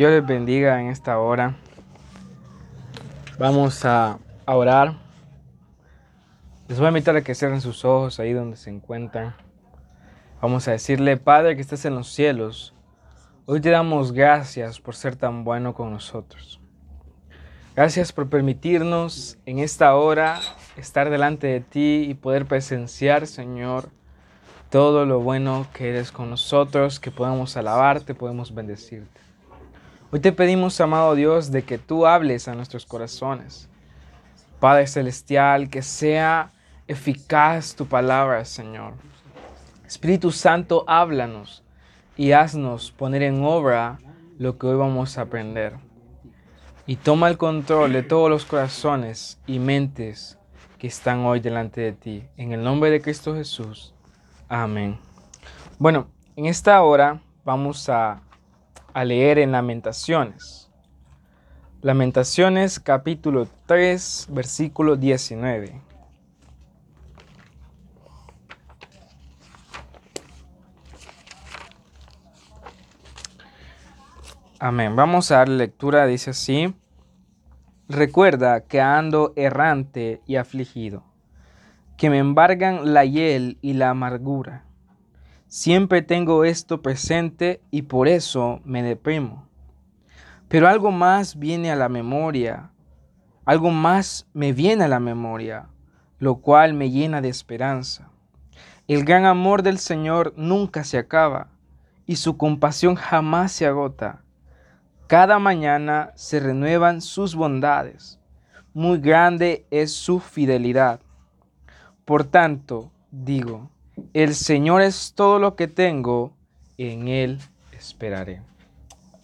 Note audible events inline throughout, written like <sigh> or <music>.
Dios les bendiga en esta hora. Vamos a, orar. Les voy a invitar a que cierren sus ojos ahí donde se encuentran. Vamos a decirle, Padre que estás en los cielos, hoy te damos gracias por ser tan bueno con nosotros. Gracias por permitirnos en esta hora estar delante de ti y poder presenciar, Señor, todo lo bueno que eres con nosotros, que podamos alabarte, podemos bendecirte. Hoy te pedimos, amado Dios, de que tú hables a nuestros corazones. Padre Celestial, que sea eficaz tu palabra, Señor. Espíritu Santo, háblanos y haznos poner en obra lo que hoy vamos a aprender. Y toma el control de todos los corazones y mentes que están hoy delante de ti. En el nombre de Cristo Jesús. Amén. Bueno, en esta hora vamos a a leer en Lamentaciones. Lamentaciones capítulo 3, versículo 19. Amén. Vamos a dar lectura, dice así. Recuerda que ando errante y afligido, que me embargan la hiel y la amargura Siempre tengo esto presente y por eso me deprimo. Pero algo más viene a la memoria, algo más me viene a la memoria, lo cual me llena de esperanza. El gran amor del Señor nunca se acaba y su compasión jamás se agota. Cada mañana se renuevan sus bondades. Muy grande es su fidelidad. Por tanto, digo, el Señor es todo lo que tengo, en Él esperaré.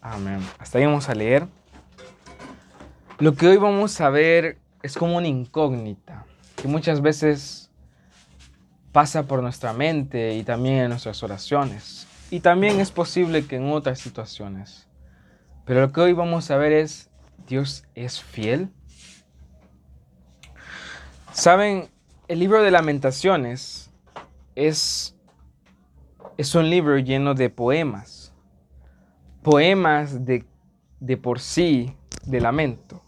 Amén. Hasta ahí vamos a leer. Lo que hoy vamos a ver es como una incógnita que muchas veces pasa por nuestra mente y también en nuestras oraciones. Y también es posible que en otras situaciones. Pero lo que hoy vamos a ver es, ¿Dios es fiel? Saben, el libro de lamentaciones es, es un libro lleno de poemas, poemas de, de por sí, de lamento,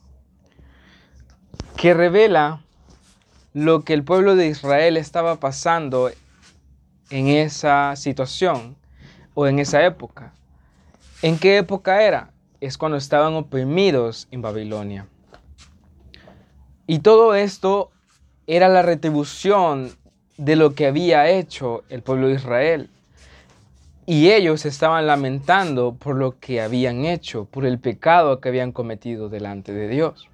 que revela lo que el pueblo de Israel estaba pasando en esa situación o en esa época. ¿En qué época era? Es cuando estaban oprimidos en Babilonia. Y todo esto era la retribución de lo que había hecho el pueblo de Israel. Y ellos estaban lamentando por lo que habían hecho, por el pecado que habían cometido delante de Dios.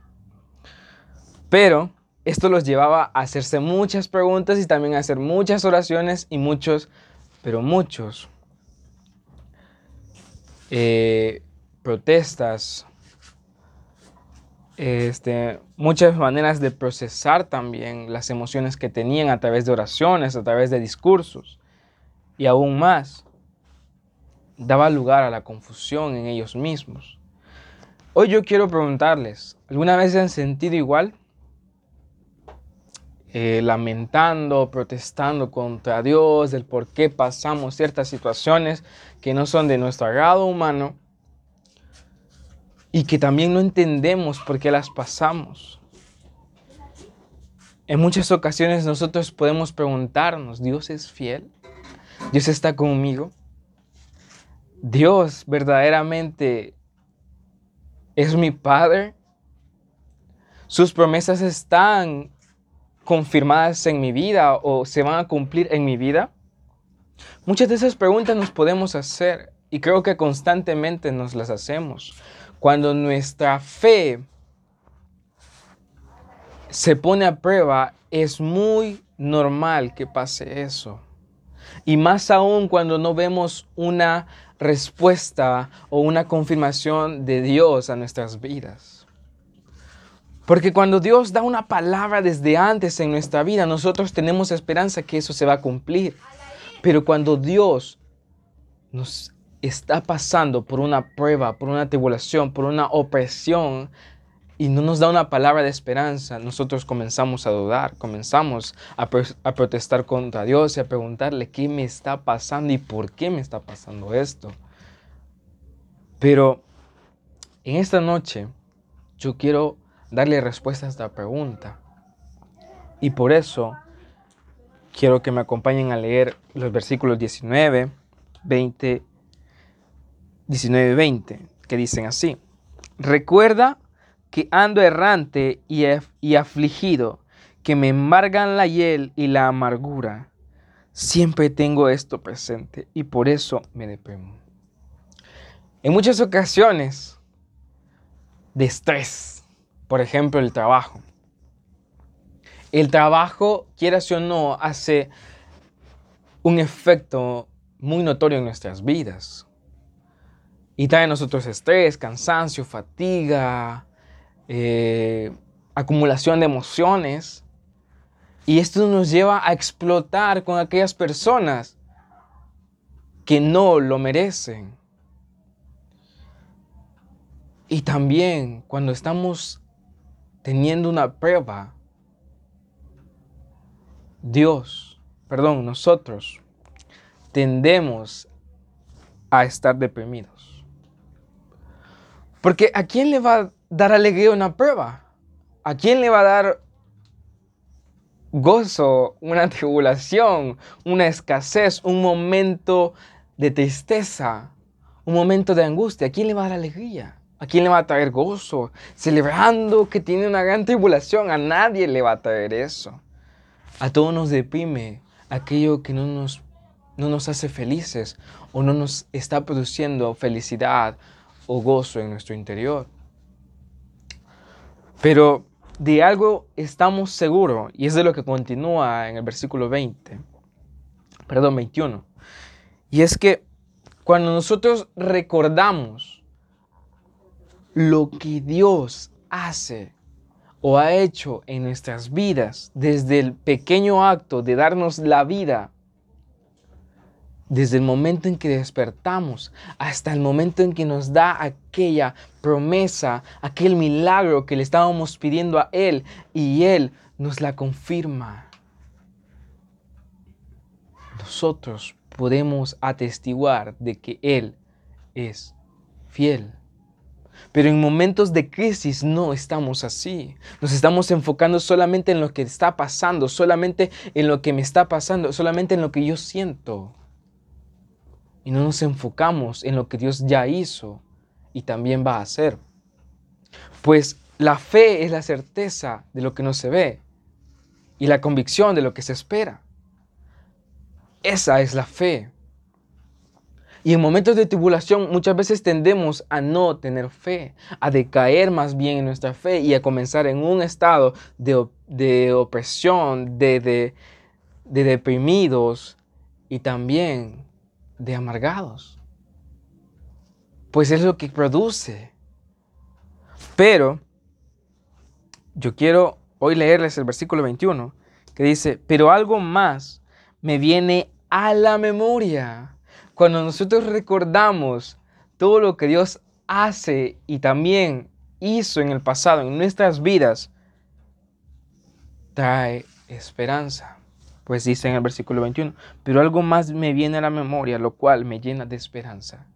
Pero esto los llevaba a hacerse muchas preguntas y también a hacer muchas oraciones y muchos, pero muchos, eh, protestas, este, muchas maneras de procesar también las emociones que tenían a través de oraciones, a través de discursos. Y aún más, daba lugar a la confusión en ellos mismos. Hoy yo quiero preguntarles, ¿alguna vez se han sentido igual? Eh, lamentando, protestando contra Dios, del por qué pasamos ciertas situaciones que no son de nuestro agrado humano y que también no entendemos por qué las pasamos. En muchas ocasiones nosotros podemos preguntarnos, ¿Dios es fiel? ¿Dios está conmigo? ¿Dios verdaderamente es mi Padre? ¿Sus promesas están confirmadas en mi vida o se van a cumplir en mi vida? Muchas de esas preguntas nos podemos hacer y creo que constantemente nos las hacemos. Cuando nuestra fe se pone a prueba, es muy normal que pase eso. Y más aún cuando no vemos una respuesta o una confirmación de Dios a nuestras vidas. Porque cuando Dios da una palabra desde antes en nuestra vida, nosotros tenemos esperanza que eso se va a cumplir. Pero cuando Dios nos está pasando por una prueba, por una tribulación, por una opresión y no nos da una palabra de esperanza, nosotros comenzamos a dudar, comenzamos a, protestar contra Dios y a preguntarle qué me está pasando y por qué me está pasando esto. Pero En esta noche yo quiero darle respuesta a esta pregunta. Y por eso quiero que me acompañen a leer los versículos 19, 20, 19 y 20, que dicen así. Recuerda que ando errante y, y afligido, que me embargan la hiel y la amargura. Siempre tengo esto presente y por eso me deprimo. En muchas ocasiones de estrés, por ejemplo el trabajo. El trabajo, quieras o no, hace un efecto muy notorio en nuestras vidas. Y trae a nosotros estrés, cansancio, fatiga, eh, acumulación de emociones. Y esto nos lleva a explotar con aquellas personas que no lo merecen. Y también cuando estamos teniendo una prueba, Dios, perdón, nosotros tendemos a estar deprimidos. Porque ¿a quién le va a dar alegría una prueba? ¿A quién le va a dar gozo, una <laughs> tribulación, una escasez, un momento de tristeza, un momento de angustia? ¿A quién le va a dar alegría? ¿A quién le va a traer gozo? Celebrando que tiene una gran tribulación. A nadie le va a traer eso. A todos nos deprime aquello que no nos, no nos hace felices o no nos está produciendo felicidad o gozo en nuestro interior. Pero de algo estamos seguros, y es de lo que continúa en el versículo 20, perdón, 21. Y es que cuando nosotros recordamos lo que Dios hace o ha hecho en nuestras vidas, desde el pequeño acto de darnos la vida desde el momento en que despertamos hasta el momento en que nos da aquella promesa, aquel milagro que le estábamos pidiendo a Él y Él nos la confirma. Nosotros podemos atestiguar de que Él es fiel. Pero en momentos de crisis no estamos así. Nos estamos enfocando solamente en lo que está pasando, solamente en lo que me está pasando, solamente en lo que yo siento y no nos enfocamos en lo que Dios ya hizo y también va a hacer. Pues la fe es la certeza de lo que no se ve y la convicción de lo que se espera. Esa es la fe. Y en momentos de tribulación muchas veces tendemos a no tener fe, a decaer más bien en nuestra fe y a comenzar en un estado de, opresión, de, de, de deprimidos y también de amargados. Pues es lo que produce. Pero yo quiero hoy leerles el versículo 21 que dice, pero algo más me viene a la memoria. Cuando nosotros recordamos todo lo que Dios hace y también hizo en el pasado, en nuestras vidas, trae esperanza. Pues dice en el versículo 21, pero algo más me viene a la memoria, lo cual me llena de esperanza.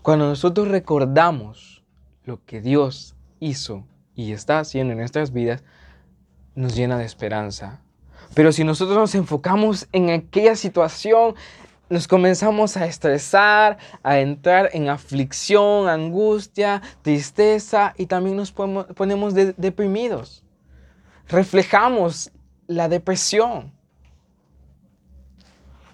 Cuando nosotros recordamos lo que Dios hizo y está haciendo en nuestras vidas, nos llena de esperanza. Pero si nosotros nos enfocamos en aquella situación, nos comenzamos a estresar, a entrar en aflicción, angustia, tristeza y también nos ponemos deprimidos. Reflejamos la depresión.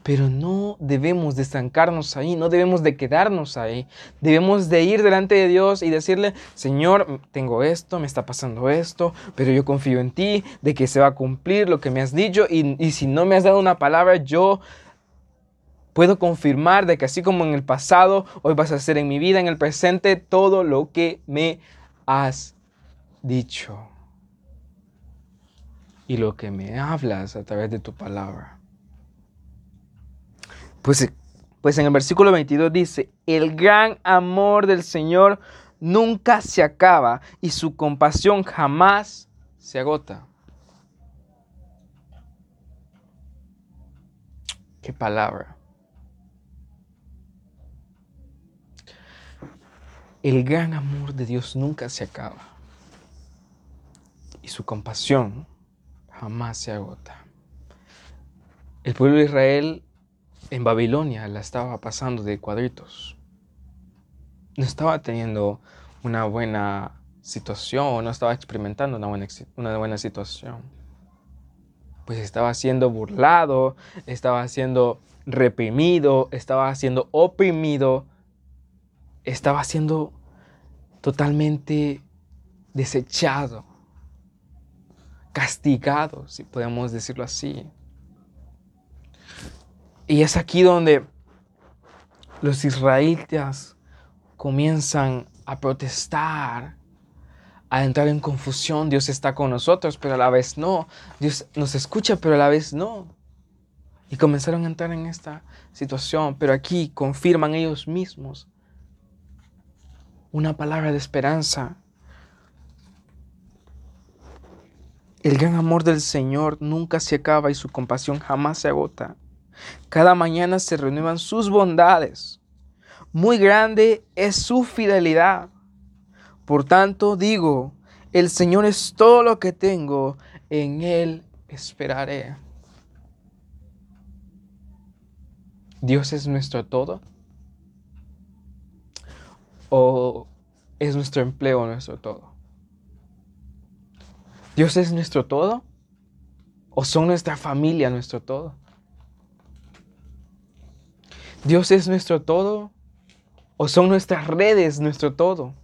Pero no debemos de estancarnos ahí, no debemos de quedarnos ahí. Debemos de ir delante de Dios y decirle, Señor, tengo esto, me está pasando esto, pero yo confío en ti, de que se va a cumplir lo que me has dicho y, y si no me has dado una palabra, yo puedo confirmar de que así como en el pasado, hoy vas a hacer en mi vida, en el presente, todo lo que me has dicho y lo que me hablas a través de tu palabra. Pues, pues en el versículo 22 dice, el gran amor del Señor nunca se acaba y su compasión jamás se agota. Qué palabra. El gran amor de Dios nunca se acaba y su compasión jamás se agota. El pueblo de Israel en Babilonia la estaba pasando de cuadritos. No estaba teniendo una buena situación, no estaba experimentando una buena, una buena situación. Pues estaba siendo burlado, estaba siendo reprimido, estaba siendo oprimido, estaba siendo totalmente desechado, castigado, si podemos decirlo así. Y es aquí donde los israelitas comienzan a protestar, a entrar en confusión. Dios está con nosotros, pero a la vez no. Dios nos escucha, pero a la vez no. Y comenzaron a entrar en esta situación, pero aquí confirman ellos mismos una palabra de esperanza. El gran amor del Señor nunca se acaba y su compasión jamás se agota. Cada mañana se renuevan sus bondades. Muy grande es su fidelidad. Por tanto, digo, el Señor es todo lo que tengo, en Él esperaré. ¿Dios es nuestro todo? ¿O es nuestro empleo nuestro todo? ¿Dios es nuestro todo? ¿O son nuestra familia nuestro todo? ¿Dios es nuestro todo? ¿O son nuestras redes nuestro todo?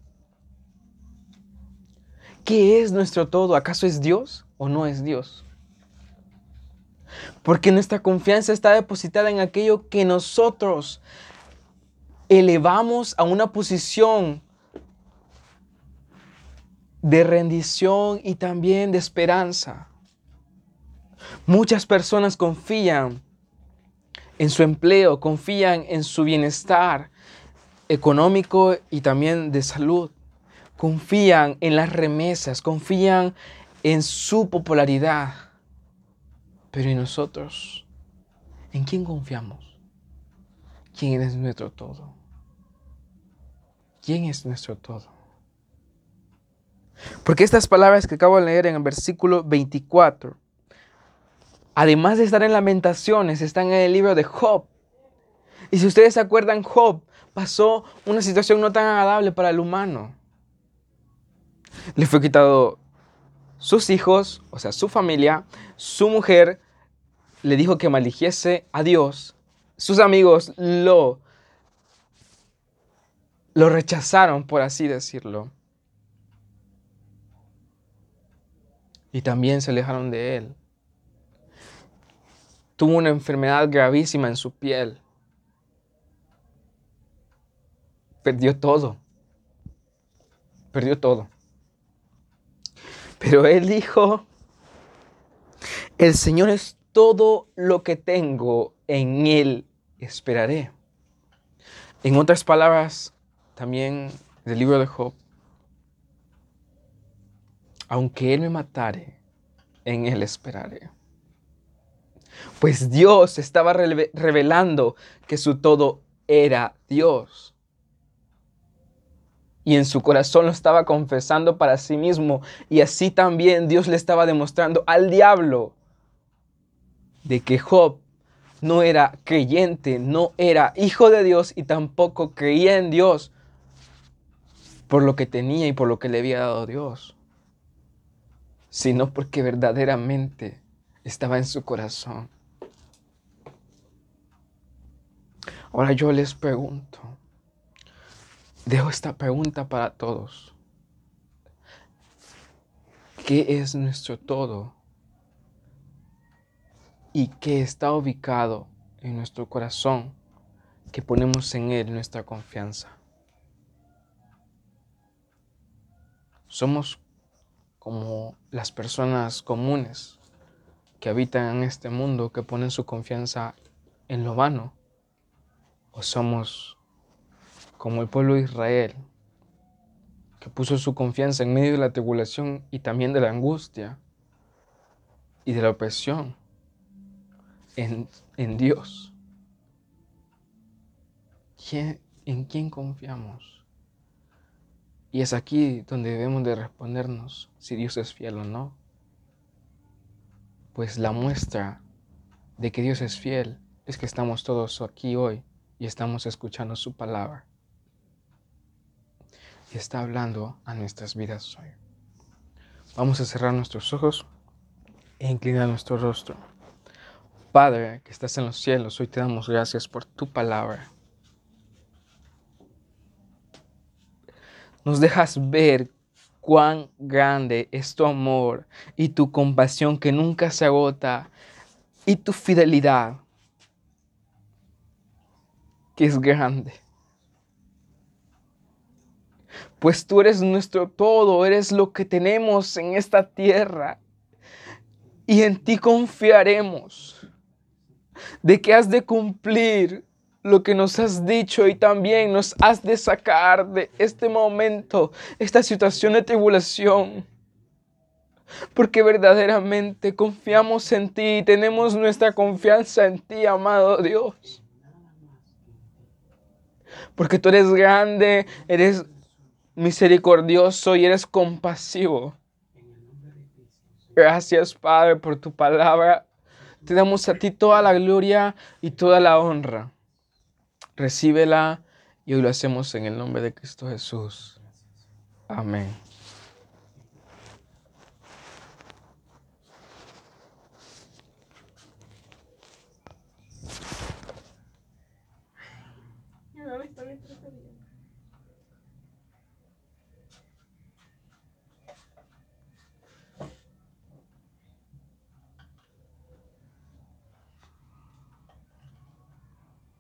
¿Qué es nuestro todo? ¿Acaso es Dios o no es Dios? Porque nuestra confianza está depositada en aquello que nosotros elevamos a una posición de rendición y también de esperanza. Muchas personas confían en su empleo, confían en su bienestar económico y también de salud. Confían en las remesas, confían en su popularidad. Pero ¿y nosotros? ¿En quién confiamos? ¿Quién es nuestro todo? ¿Quién es nuestro todo? Porque estas palabras que acabo de leer en el versículo 24 además de estar en lamentaciones, están en el libro de Job. Y si ustedes se acuerdan, Job pasó una situación no tan agradable para el humano. Le fue quitado sus hijos, o sea, su familia, su mujer, le dijo que maldijese a Dios. Sus amigos lo, lo rechazaron, por así decirlo. Y también se alejaron de él tuvo una enfermedad gravísima en su piel. Perdió todo. Perdió todo. Pero él dijo, el Señor es todo lo que tengo, en Él esperaré. En otras palabras, también del libro de Job, aunque Él me matare, en Él esperaré. Pues Dios estaba revelando que su todo era Dios. Y en su corazón lo estaba confesando para sí mismo. Y así también Dios le estaba demostrando al diablo de que Job no era creyente, no era hijo de Dios y tampoco creía en Dios por lo que tenía y por lo que le había dado Dios, sino porque verdaderamente estaba en su corazón. Ahora yo les pregunto, dejo esta pregunta para todos. ¿Qué es nuestro todo? ¿Y qué está ubicado en nuestro corazón que ponemos en Él nuestra confianza? Somos como las personas comunes que habitan en este mundo, que ponen su confianza en lo vano? ¿O somos como el pueblo de Israel, que puso su confianza en medio de la tribulación y también de la angustia y de la opresión en, en Dios? ¿En quién confiamos? Y es aquí donde debemos de respondernos si Dios es fiel o no. Pues la muestra de que Dios es fiel es que estamos todos aquí hoy y estamos escuchando su palabra. Y está hablando a nuestras vidas hoy. Vamos a cerrar nuestros ojos e inclinar nuestro rostro. Padre que estás en los cielos, hoy te damos gracias por tu palabra. Nos dejas ver cuán grande es tu amor y tu compasión que nunca se agota y tu fidelidad que es grande. Pues tú eres nuestro todo, eres lo que tenemos en esta tierra y en ti confiaremos de que has de cumplir lo que nos has dicho y también nos has de sacar de este momento, esta situación de tribulación. Porque verdaderamente confiamos en ti y tenemos nuestra confianza en ti, amado Dios. Porque tú eres grande, eres misericordioso y eres compasivo. Gracias, Padre, por tu palabra. Te damos a ti toda la gloria y toda la honra. Recíbela y hoy lo hacemos en el nombre de Cristo Jesús. Amén.